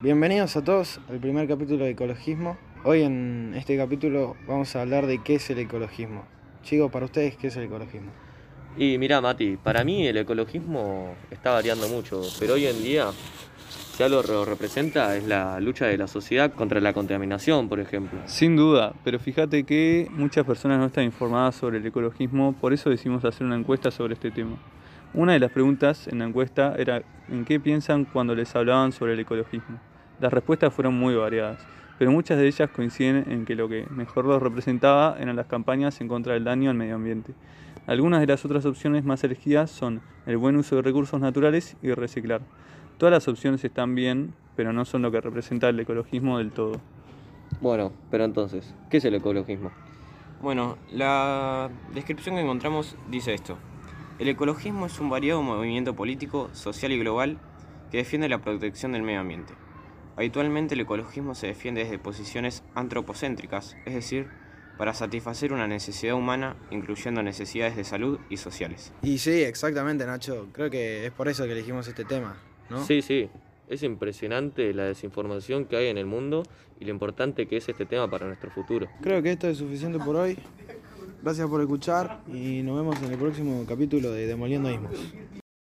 Bienvenidos a todos al primer capítulo de ecologismo. Hoy en este capítulo vamos a hablar de qué es el ecologismo. Chicos, para ustedes, ¿qué es el ecologismo? Y mira, Mati, para mí el ecologismo está variando mucho, pero hoy en día, si algo lo representa, es la lucha de la sociedad contra la contaminación, por ejemplo. Sin duda, pero fíjate que muchas personas no están informadas sobre el ecologismo, por eso decidimos hacer una encuesta sobre este tema. Una de las preguntas en la encuesta era en qué piensan cuando les hablaban sobre el ecologismo. Las respuestas fueron muy variadas, pero muchas de ellas coinciden en que lo que mejor los representaba eran las campañas en contra del daño al medio ambiente. Algunas de las otras opciones más elegidas son el buen uso de recursos naturales y reciclar. Todas las opciones están bien, pero no son lo que representa el ecologismo del todo. Bueno, pero entonces, ¿qué es el ecologismo? Bueno, la descripción que encontramos dice esto. El ecologismo es un variado movimiento político, social y global que defiende la protección del medio ambiente. Habitualmente el ecologismo se defiende desde posiciones antropocéntricas, es decir, para satisfacer una necesidad humana, incluyendo necesidades de salud y sociales. Y sí, exactamente, Nacho. Creo que es por eso que elegimos este tema, ¿no? Sí, sí, es impresionante la desinformación que hay en el mundo y lo importante que es este tema para nuestro futuro. Creo que esto es suficiente por hoy. Gracias por escuchar y nos vemos en el próximo capítulo de Demoliendo Ismos.